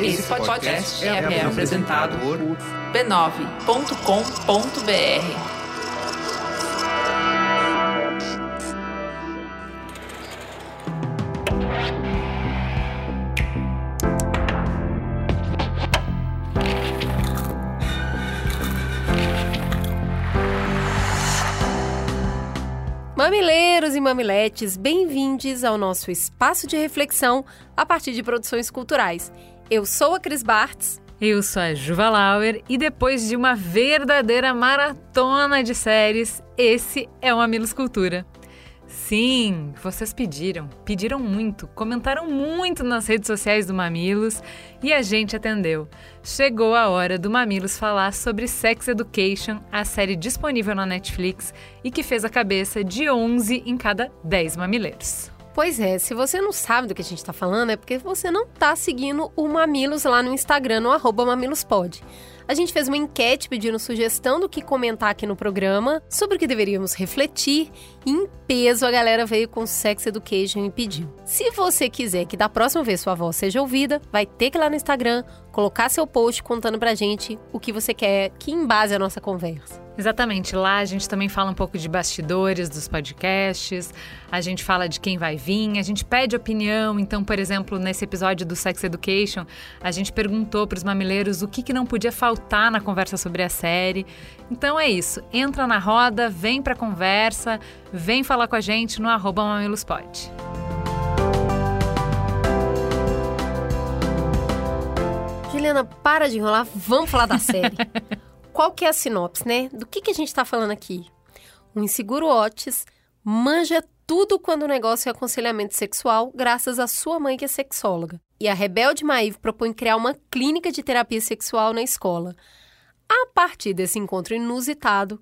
Esse podcast é, é apresentado por b9.com.br. Mamileiros e mamiletes, bem-vindos ao nosso espaço de reflexão a partir de produções culturais. Eu sou a Cris Bartz. Eu sou a Juva Lauer e depois de uma verdadeira maratona de séries, esse é o Mamilos Cultura. Sim, vocês pediram, pediram muito, comentaram muito nas redes sociais do Mamilos e a gente atendeu. Chegou a hora do Mamilos falar sobre Sex Education, a série disponível na Netflix e que fez a cabeça de 11 em cada 10 mamileiros. Pois é, se você não sabe do que a gente está falando, é porque você não está seguindo o Mamilos lá no Instagram, no arroba mamilospod. A gente fez uma enquete pedindo sugestão do que comentar aqui no programa, sobre o que deveríamos refletir, e em peso a galera veio com Sex Education e pediu. Se você quiser que da próxima vez sua voz seja ouvida, vai ter que ir lá no Instagram, colocar seu post contando pra gente o que você quer que embase a nossa conversa. Exatamente, lá a gente também fala um pouco de bastidores dos podcasts, a gente fala de quem vai vir, a gente pede opinião. Então, por exemplo, nesse episódio do Sex Education, a gente perguntou para os mamileiros o que, que não podia faltar na conversa sobre a série. Então é isso, entra na roda, vem para a conversa, vem falar com a gente no arroba mamilospod. Juliana, para de enrolar, vamos falar da série. Qual que é a sinopse, né? Do que, que a gente está falando aqui? Um inseguro Otis manja tudo quando o negócio é aconselhamento sexual, graças à sua mãe que é sexóloga. E a rebelde Maíve propõe criar uma clínica de terapia sexual na escola. A partir desse encontro inusitado,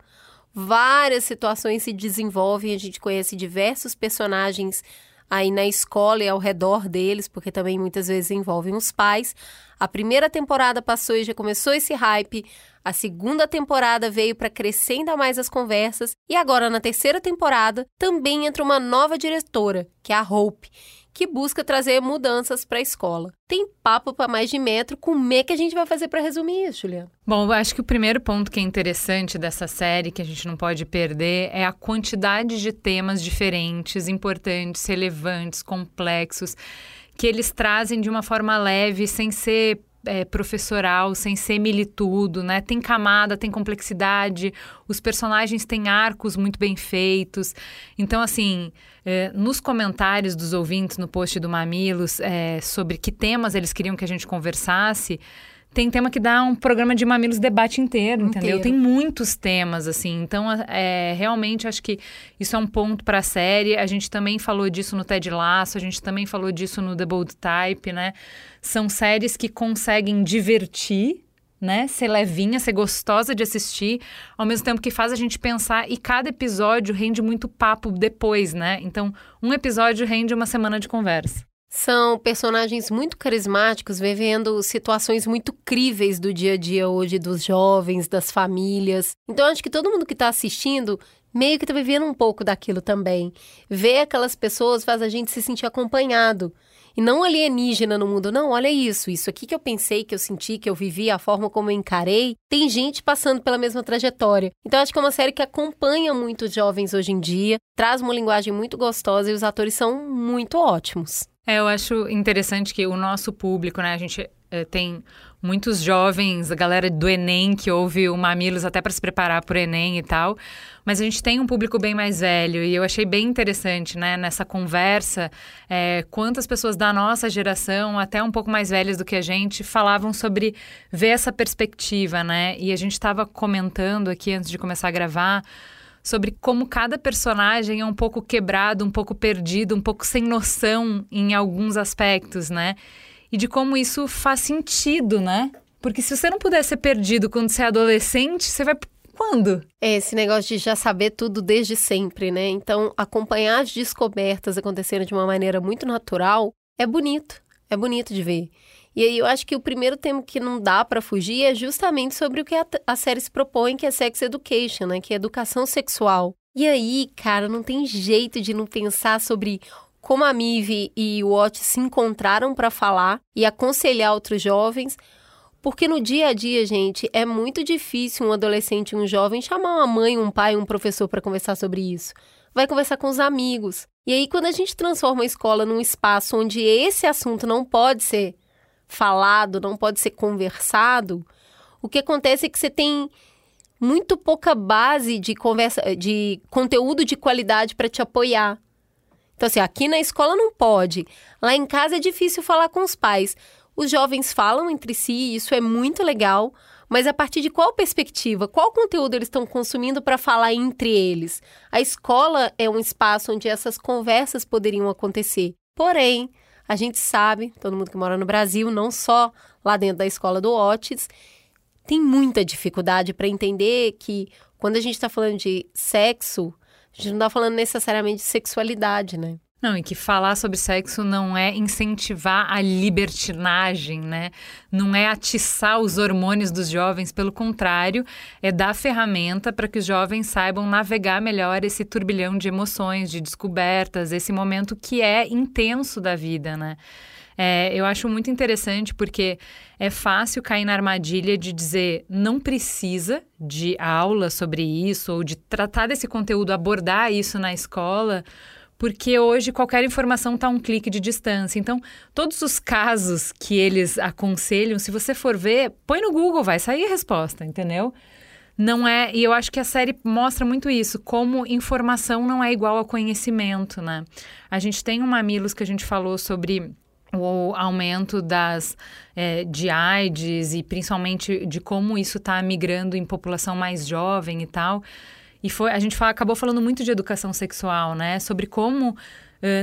várias situações se desenvolvem, a gente conhece diversos personagens aí na escola e ao redor deles, porque também muitas vezes envolvem os pais. A primeira temporada passou e já começou esse hype. A segunda temporada veio para crescer ainda mais as conversas. E agora, na terceira temporada, também entra uma nova diretora, que é a Hope, que busca trazer mudanças para a escola. Tem papo para mais de metro, como é que a gente vai fazer para resumir isso, Juliana? Bom, eu acho que o primeiro ponto que é interessante dessa série, que a gente não pode perder, é a quantidade de temas diferentes, importantes, relevantes, complexos, que eles trazem de uma forma leve, sem ser é, professoral, sem ser militudo, né? Tem camada, tem complexidade, os personagens têm arcos muito bem feitos. Então, assim, é, nos comentários dos ouvintes no post do Mamilos é, sobre que temas eles queriam que a gente conversasse, tem tema que dá um programa de mamilos debate inteiro, entendeu? Tem muitos temas, assim. Então, é, realmente, acho que isso é um ponto para a série. A gente também falou disso no Ted Lasso, a gente também falou disso no The Bold Type, né? São séries que conseguem divertir, né? Ser levinha, ser gostosa de assistir, ao mesmo tempo que faz a gente pensar e cada episódio rende muito papo depois, né? Então, um episódio rende uma semana de conversa. São personagens muito carismáticos, vivendo situações muito críveis do dia a dia hoje dos jovens, das famílias. Então, acho que todo mundo que está assistindo meio que está vivendo um pouco daquilo também. Ver aquelas pessoas faz a gente se sentir acompanhado. E não alienígena no mundo, não, olha isso, isso aqui que eu pensei, que eu senti, que eu vivi, a forma como eu encarei, tem gente passando pela mesma trajetória. Então acho que é uma série que acompanha muito os jovens hoje em dia, traz uma linguagem muito gostosa e os atores são muito ótimos. É, eu acho interessante que o nosso público, né, a gente é, tem muitos jovens, a galera do Enem que ouve o Mamilos até para se preparar para o Enem e tal, mas a gente tem um público bem mais velho e eu achei bem interessante, né, nessa conversa, é, quantas pessoas da nossa geração, até um pouco mais velhas do que a gente, falavam sobre ver essa perspectiva, né, e a gente estava comentando aqui antes de começar a gravar sobre como cada personagem é um pouco quebrado, um pouco perdido, um pouco sem noção em alguns aspectos, né? E de como isso faz sentido, né? Porque se você não puder ser perdido quando você é adolescente, você vai quando? É esse negócio de já saber tudo desde sempre, né? Então, acompanhar as descobertas acontecendo de uma maneira muito natural é bonito. É bonito de ver. E aí eu acho que o primeiro tema que não dá para fugir é justamente sobre o que a, a série se propõe, que é sex education, né? Que é educação sexual. E aí, cara, não tem jeito de não pensar sobre como a Mive e o Ott se encontraram para falar e aconselhar outros jovens, porque no dia a dia, gente, é muito difícil um adolescente, um jovem chamar uma mãe, um pai, um professor para conversar sobre isso. Vai conversar com os amigos. E aí, quando a gente transforma a escola num espaço onde esse assunto não pode ser falado, não pode ser conversado, o que acontece é que você tem muito pouca base de conversa, de conteúdo de qualidade para te apoiar. Então, assim, aqui na escola não pode. Lá em casa é difícil falar com os pais. Os jovens falam entre si, isso é muito legal, mas a partir de qual perspectiva? Qual conteúdo eles estão consumindo para falar entre eles? A escola é um espaço onde essas conversas poderiam acontecer. Porém, a gente sabe, todo mundo que mora no Brasil, não só lá dentro da escola do Otis, tem muita dificuldade para entender que quando a gente está falando de sexo, a gente não está falando necessariamente de sexualidade, né? Não, e que falar sobre sexo não é incentivar a libertinagem, né? Não é atiçar os hormônios dos jovens, pelo contrário, é dar ferramenta para que os jovens saibam navegar melhor esse turbilhão de emoções, de descobertas, esse momento que é intenso da vida, né? É, eu acho muito interessante porque é fácil cair na armadilha de dizer não precisa de aula sobre isso ou de tratar desse conteúdo, abordar isso na escola, porque hoje qualquer informação está a um clique de distância. Então, todos os casos que eles aconselham, se você for ver, põe no Google, vai sair a resposta, entendeu? Não é, e eu acho que a série mostra muito isso, como informação não é igual a conhecimento, né? A gente tem um Mamilos que a gente falou sobre o aumento das é, de AIDS e principalmente de como isso está migrando em população mais jovem e tal. E foi, a gente fala, acabou falando muito de educação sexual, né? Sobre como uh,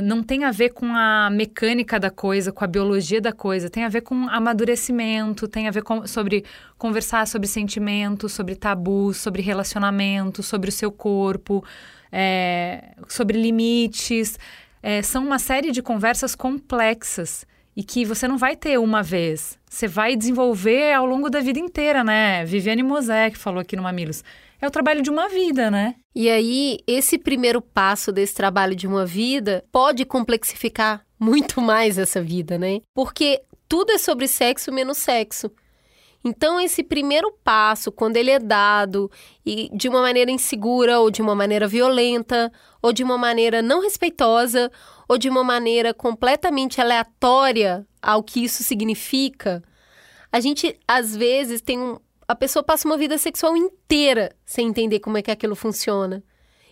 não tem a ver com a mecânica da coisa, com a biologia da coisa, tem a ver com amadurecimento, tem a ver com, sobre conversar sobre sentimentos, sobre tabus, sobre relacionamento, sobre o seu corpo, é, sobre limites é, são uma série de conversas complexas e que você não vai ter uma vez. Você vai desenvolver ao longo da vida inteira, né? Viviane Mosé, que falou aqui no Mamilos. É o trabalho de uma vida, né? E aí, esse primeiro passo desse trabalho de uma vida pode complexificar muito mais essa vida, né? Porque tudo é sobre sexo menos sexo. Então, esse primeiro passo, quando ele é dado e de uma maneira insegura, ou de uma maneira violenta, ou de uma maneira não respeitosa, ou de uma maneira completamente aleatória ao que isso significa, a gente às vezes tem um. A pessoa passa uma vida sexual inteira sem entender como é que aquilo funciona.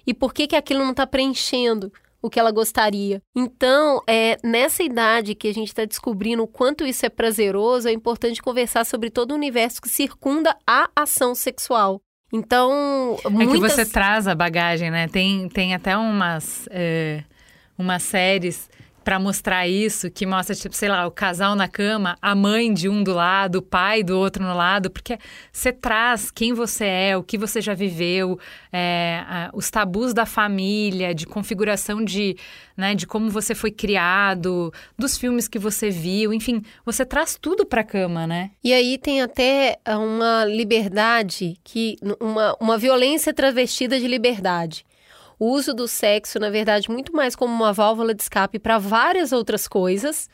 E por que, que aquilo não está preenchendo o que ela gostaria. Então, é nessa idade que a gente está descobrindo o quanto isso é prazeroso, é importante conversar sobre todo o universo que circunda a ação sexual. Então, muitas... é que você traz a bagagem, né? Tem, tem até umas, é, umas séries para mostrar isso, que mostra, tipo, sei lá, o casal na cama, a mãe de um do lado, o pai do outro no lado, porque você traz quem você é, o que você já viveu, é, a, os tabus da família, de configuração de, né, de como você foi criado, dos filmes que você viu, enfim, você traz tudo para a cama, né? E aí tem até uma liberdade que uma, uma violência travestida de liberdade o uso do sexo, na verdade, muito mais como uma válvula de escape para várias outras coisas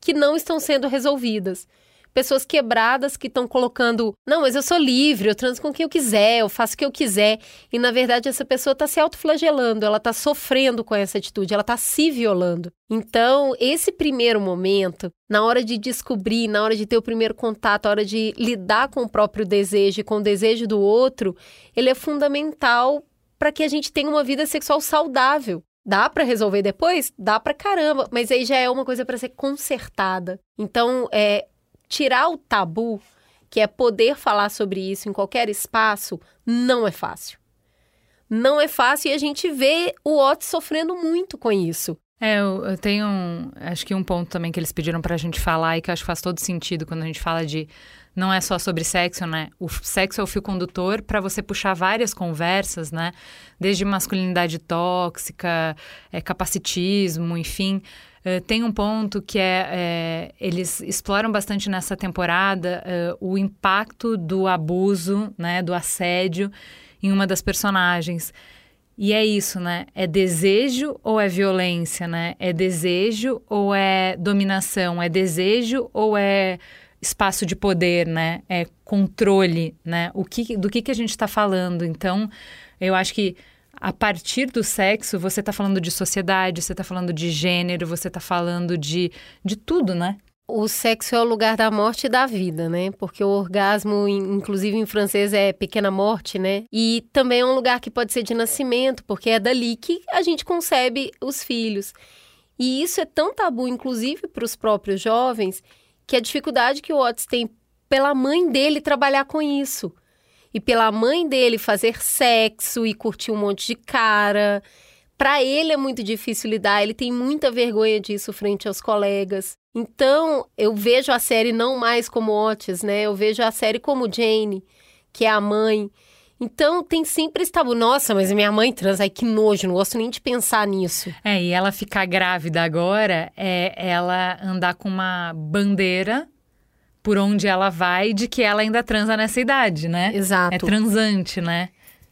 que não estão sendo resolvidas. Pessoas quebradas que estão colocando, não, mas eu sou livre, eu transo com quem eu quiser, eu faço o que eu quiser. E na verdade essa pessoa está se autoflagelando, ela está sofrendo com essa atitude, ela está se violando. Então, esse primeiro momento, na hora de descobrir, na hora de ter o primeiro contato, na hora de lidar com o próprio desejo e com o desejo do outro, ele é fundamental para que a gente tenha uma vida sexual saudável. Dá para resolver depois? Dá para caramba, mas aí já é uma coisa para ser consertada. Então, é tirar o tabu, que é poder falar sobre isso em qualquer espaço, não é fácil. Não é fácil e a gente vê o Otis sofrendo muito com isso. É, eu, eu tenho um, acho que um ponto também que eles pediram para a gente falar e que acho que faz todo sentido quando a gente fala de não é só sobre sexo, né? O sexo é o fio condutor para você puxar várias conversas, né? Desde masculinidade tóxica, é, capacitismo, enfim. Uh, tem um ponto que é, é, eles exploram bastante nessa temporada uh, o impacto do abuso, né, do assédio em uma das personagens. E é isso, né? É desejo ou é violência, né? É desejo ou é dominação? É desejo ou é espaço de poder, né? É controle, né? O que, do que, que a gente está falando? Então, eu acho que a partir do sexo, você está falando de sociedade, você está falando de gênero, você está falando de, de tudo, né? O sexo é o lugar da morte e da vida, né? Porque o orgasmo, inclusive em francês, é pequena morte, né? E também é um lugar que pode ser de nascimento, porque é dali que a gente concebe os filhos. E isso é tão tabu, inclusive para os próprios jovens, que a dificuldade que o Otis tem pela mãe dele trabalhar com isso. E pela mãe dele fazer sexo e curtir um monte de cara. Para ele é muito difícil lidar, ele tem muita vergonha disso frente aos colegas. Então, eu vejo a série não mais como Otis, né? Eu vejo a série como Jane, que é a mãe. Então, tem sempre esse tabu. Nossa, mas minha mãe trans, ai que nojo, não gosto nem de pensar nisso. É, e ela ficar grávida agora é ela andar com uma bandeira por onde ela vai de que ela ainda transa nessa idade, né? Exato. É transante, né?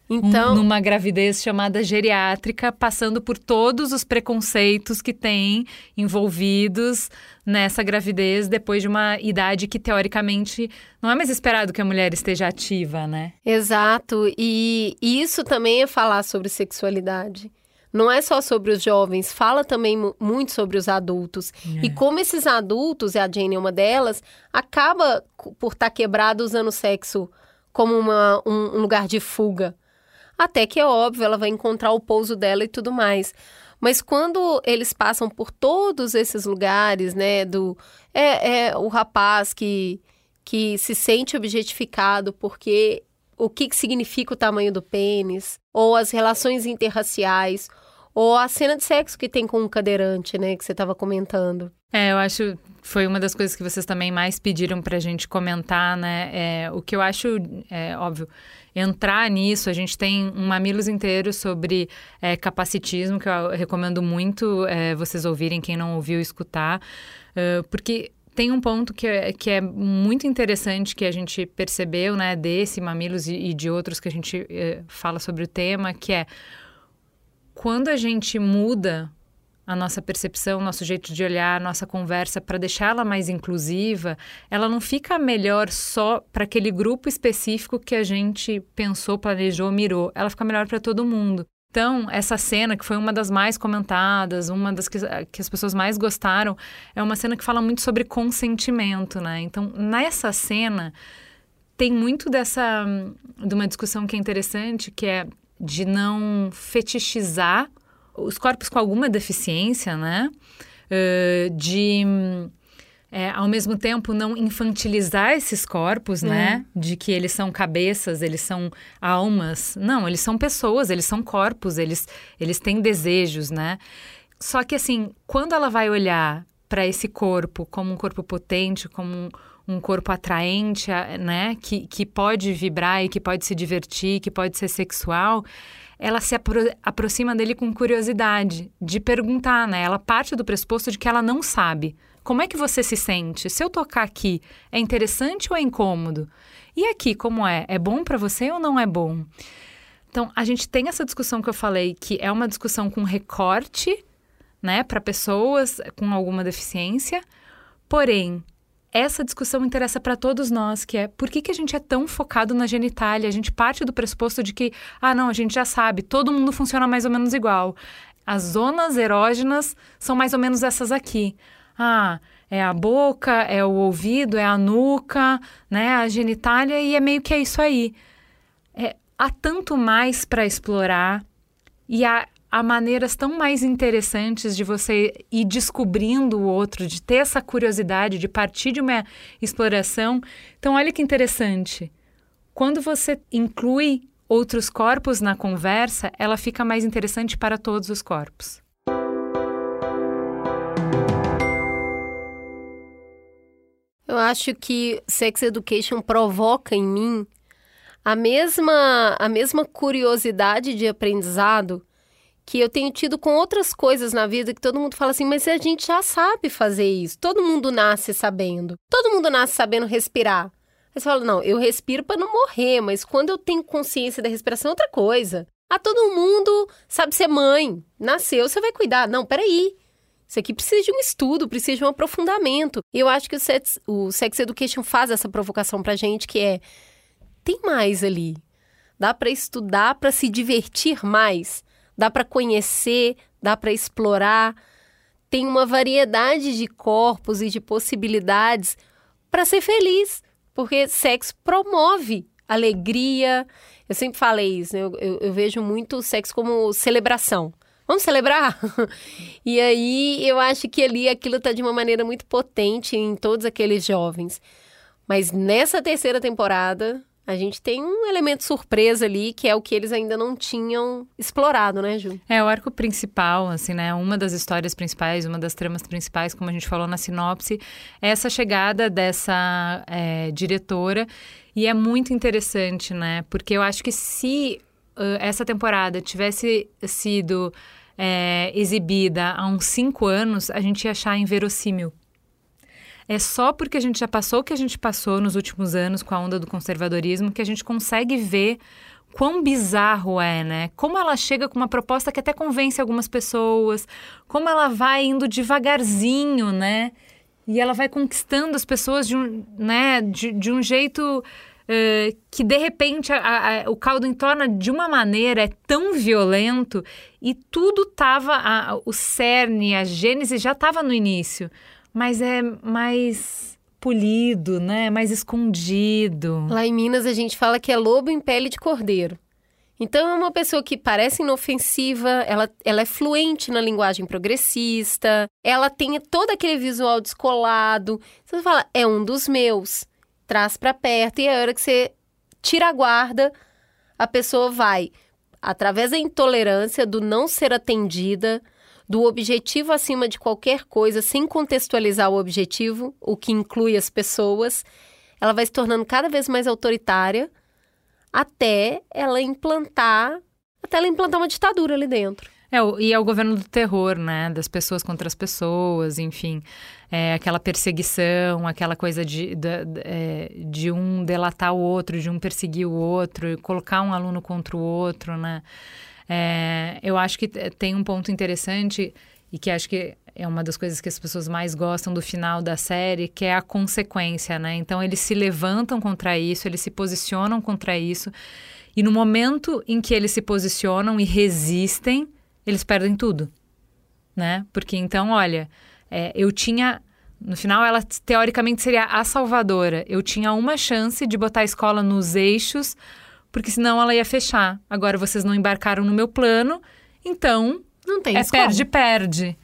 Então, um, numa gravidez chamada geriátrica, passando por todos os preconceitos que tem envolvidos nessa gravidez depois de uma idade que teoricamente não é mais esperado que a mulher esteja ativa, né? Exato. E isso também é falar sobre sexualidade. Não é só sobre os jovens, fala também muito sobre os adultos. É. E como esses adultos, e a Jane é uma delas, acaba por estar tá quebrado usando o sexo como uma, um, um lugar de fuga. Até que é óbvio, ela vai encontrar o pouso dela e tudo mais. Mas quando eles passam por todos esses lugares, né, do é, é o rapaz que que se sente objetificado porque o que, que significa o tamanho do pênis, ou as relações interraciais, ou a cena de sexo que tem com um cadeirante, né, que você estava comentando. É, eu acho foi uma das coisas que vocês também mais pediram para a gente comentar, né? É, o que eu acho, é óbvio, entrar nisso, a gente tem um mamilos inteiro sobre é, capacitismo, que eu recomendo muito é, vocês ouvirem, quem não ouviu, escutar, uh, porque tem um ponto que é, que é muito interessante que a gente percebeu, né, desse Mamilos e, e de outros que a gente é, fala sobre o tema, que é quando a gente muda a nossa percepção, nosso jeito de olhar, nossa conversa, para deixá-la mais inclusiva, ela não fica melhor só para aquele grupo específico que a gente pensou, planejou, mirou. Ela fica melhor para todo mundo. Então, essa cena, que foi uma das mais comentadas, uma das que, que, as pessoas mais gostaram, é uma cena que fala muito sobre consentimento, né? Então, nessa cena, tem muito dessa. de uma discussão que é interessante, que é de não fetichizar os corpos com alguma deficiência, né? Uh, de é, ao mesmo tempo não infantilizar esses corpos, é. né? De que eles são cabeças, eles são almas. Não, eles são pessoas, eles são corpos, eles, eles têm desejos, né? Só que assim, quando ela vai olhar para esse corpo como um corpo potente, como um, um corpo atraente, né? Que, que pode vibrar e que pode se divertir, que pode ser sexual ela se apro aproxima dele com curiosidade, de perguntar, né? Ela parte do pressuposto de que ela não sabe. Como é que você se sente? Se eu tocar aqui, é interessante ou é incômodo? E aqui, como é? É bom para você ou não é bom? Então, a gente tem essa discussão que eu falei, que é uma discussão com recorte, né, para pessoas com alguma deficiência, porém, essa discussão interessa para todos nós, que é por que, que a gente é tão focado na genitália? A gente parte do pressuposto de que, ah, não, a gente já sabe, todo mundo funciona mais ou menos igual. As zonas erógenas são mais ou menos essas aqui. Ah, é a boca, é o ouvido, é a nuca, né, a genitália e é meio que é isso aí. É, há tanto mais para explorar e há há maneiras tão mais interessantes de você ir descobrindo o outro, de ter essa curiosidade, de partir de uma exploração. Então, olha que interessante. Quando você inclui outros corpos na conversa, ela fica mais interessante para todos os corpos. Eu acho que Sex Education provoca em mim a mesma, a mesma curiosidade de aprendizado que eu tenho tido com outras coisas na vida que todo mundo fala assim, mas a gente já sabe fazer isso. Todo mundo nasce sabendo. Todo mundo nasce sabendo respirar. Aí você fala, não, eu respiro para não morrer, mas quando eu tenho consciência da respiração é outra coisa. Ah, todo mundo sabe ser mãe. Nasceu, você vai cuidar. Não, peraí. Isso aqui precisa de um estudo, precisa de um aprofundamento. E eu acho que o sex, o sex Education faz essa provocação pra gente, que é... Tem mais ali. Dá para estudar, para se divertir mais. Dá para conhecer, dá para explorar. Tem uma variedade de corpos e de possibilidades para ser feliz. Porque sexo promove alegria. Eu sempre falei isso, né? eu, eu, eu vejo muito o sexo como celebração. Vamos celebrar? e aí eu acho que ali aquilo está de uma maneira muito potente em todos aqueles jovens. Mas nessa terceira temporada, a gente tem um elemento surpresa ali, que é o que eles ainda não tinham explorado, né, Ju? É, o arco principal, assim, né? Uma das histórias principais, uma das tramas principais, como a gente falou na sinopse, é essa chegada dessa é, diretora. E é muito interessante, né? Porque eu acho que se uh, essa temporada tivesse sido é, exibida há uns cinco anos, a gente ia achar inverossímil. É só porque a gente já passou o que a gente passou nos últimos anos com a onda do conservadorismo que a gente consegue ver quão bizarro é, né? Como ela chega com uma proposta que até convence algumas pessoas, como ela vai indo devagarzinho, né? E ela vai conquistando as pessoas de um, né, de, de um jeito uh, que de repente a, a, o caldo entorna de uma maneira é tão violento e tudo tava o cerne, a gênese já estava no início, mas é mais polido, né? Mais escondido. Lá em Minas a gente fala que é lobo em pele de cordeiro. Então é uma pessoa que parece inofensiva, ela, ela é fluente na linguagem progressista, ela tem todo aquele visual descolado. Você fala, é um dos meus traz para perto e a hora que você tira a guarda, a pessoa vai através da intolerância, do não ser atendida, do objetivo acima de qualquer coisa, sem contextualizar o objetivo, o que inclui as pessoas, ela vai se tornando cada vez mais autoritária até ela implantar, até ela implantar uma ditadura ali dentro. É, e é o governo do terror, né? Das pessoas contra as pessoas, enfim. É, aquela perseguição, aquela coisa de, de, é, de, um delatar o outro, de um perseguir o outro, colocar um aluno contra o outro, né? É, eu acho que tem um ponto interessante e que acho que é uma das coisas que as pessoas mais gostam do final da série, que é a consequência, né? Então eles se levantam contra isso, eles se posicionam contra isso. E no momento em que eles se posicionam e resistem, eles perdem tudo, né? Porque então, olha, é, eu tinha no final, ela teoricamente seria a salvadora. Eu tinha uma chance de botar a escola nos eixos, porque senão ela ia fechar. Agora vocês não embarcaram no meu plano, então. Não tem É perde-perde.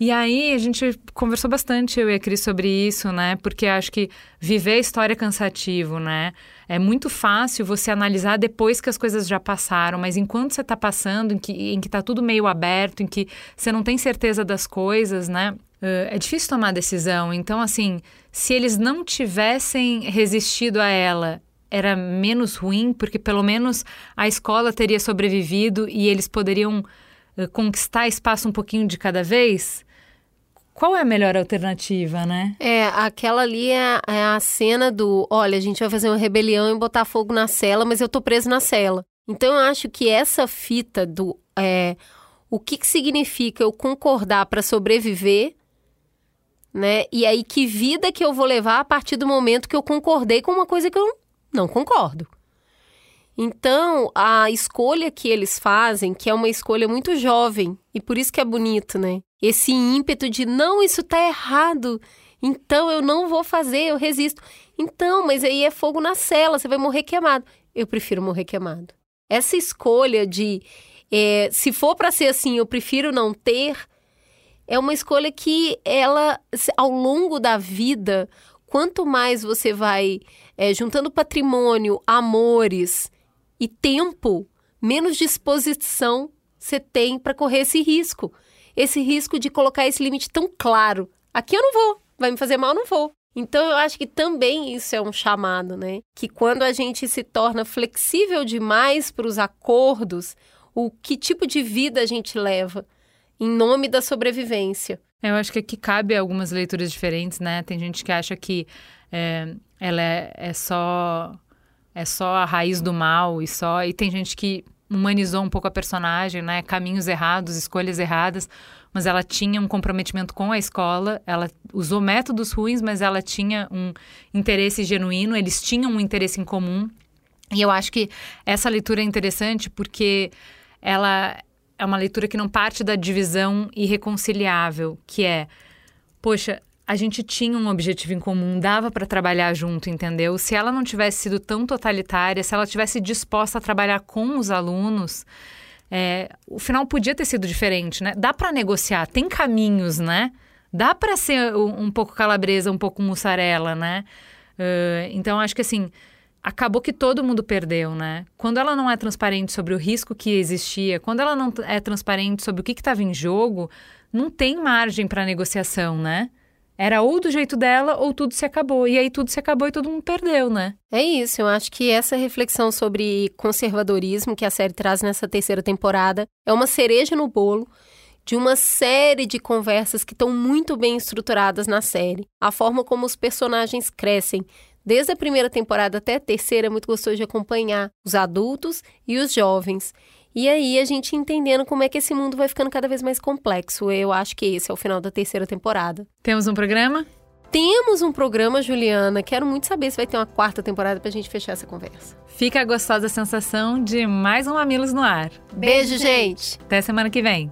E aí a gente conversou bastante, eu e a Cris, sobre isso, né? Porque acho que viver a história é cansativo, né? É muito fácil você analisar depois que as coisas já passaram, mas enquanto você está passando, em que, em que tá tudo meio aberto, em que você não tem certeza das coisas, né? Uh, é difícil tomar decisão. Então, assim, se eles não tivessem resistido a ela, era menos ruim, porque pelo menos a escola teria sobrevivido e eles poderiam uh, conquistar espaço um pouquinho de cada vez. Qual é a melhor alternativa, né? É, aquela ali é, é, a cena do: olha, a gente vai fazer uma rebelião e botar fogo na cela, mas eu tô preso na cela. Então eu acho que essa fita do. É, o que, que significa eu concordar para sobreviver, né? E aí que vida que eu vou levar a partir do momento que eu concordei com uma coisa que eu não concordo. Então, a escolha que eles fazem, que é uma escolha muito jovem, e por isso que é bonito, né? Esse ímpeto de não, isso tá errado. Então eu não vou fazer, eu resisto. Então, mas aí é fogo na cela, você vai morrer queimado. Eu prefiro morrer queimado. Essa escolha de é, se for para ser assim, eu prefiro não ter, é uma escolha que ela, ao longo da vida, quanto mais você vai é, juntando patrimônio, amores e tempo, menos disposição você tem para correr esse risco esse risco de colocar esse limite tão claro. Aqui eu não vou, vai me fazer mal, não vou. Então eu acho que também isso é um chamado, né? Que quando a gente se torna flexível demais para os acordos, o que tipo de vida a gente leva em nome da sobrevivência. Eu acho que aqui cabe algumas leituras diferentes, né? Tem gente que acha que é, ela é, é só é só a raiz do mal e só e tem gente que humanizou um pouco a personagem, né? Caminhos errados, escolhas erradas, mas ela tinha um comprometimento com a escola, ela usou métodos ruins, mas ela tinha um interesse genuíno, eles tinham um interesse em comum. E eu acho que essa leitura é interessante porque ela é uma leitura que não parte da divisão irreconciliável, que é, poxa, a gente tinha um objetivo em comum, dava para trabalhar junto, entendeu? Se ela não tivesse sido tão totalitária, se ela tivesse disposta a trabalhar com os alunos, é, o final podia ter sido diferente, né? Dá para negociar, tem caminhos, né? Dá para ser um, pouco calabresa, um pouco mussarela, né? Uh, então acho que assim acabou que todo mundo perdeu, né? Quando ela não é transparente sobre o risco que existia, quando ela não é transparente sobre o que estava em jogo, não tem margem para negociação, né? Era ou do jeito dela ou tudo se acabou. E aí tudo se acabou e todo mundo perdeu, né? É isso, eu acho que essa reflexão sobre conservadorismo que a série traz nessa terceira temporada é uma cereja no bolo de uma série de conversas que estão muito bem estruturadas na série. A forma como os personagens crescem, desde a primeira temporada até a terceira, é muito gostoso de acompanhar os adultos e os jovens. E aí a gente entendendo como é que esse mundo vai ficando cada vez mais complexo. Eu acho que esse é o final da terceira temporada. Temos um programa? Temos um programa, Juliana. Quero muito saber se vai ter uma quarta temporada pra gente fechar essa conversa. Fica a gostosa sensação de mais um Mamilos no ar. Beijo, gente. Até semana que vem.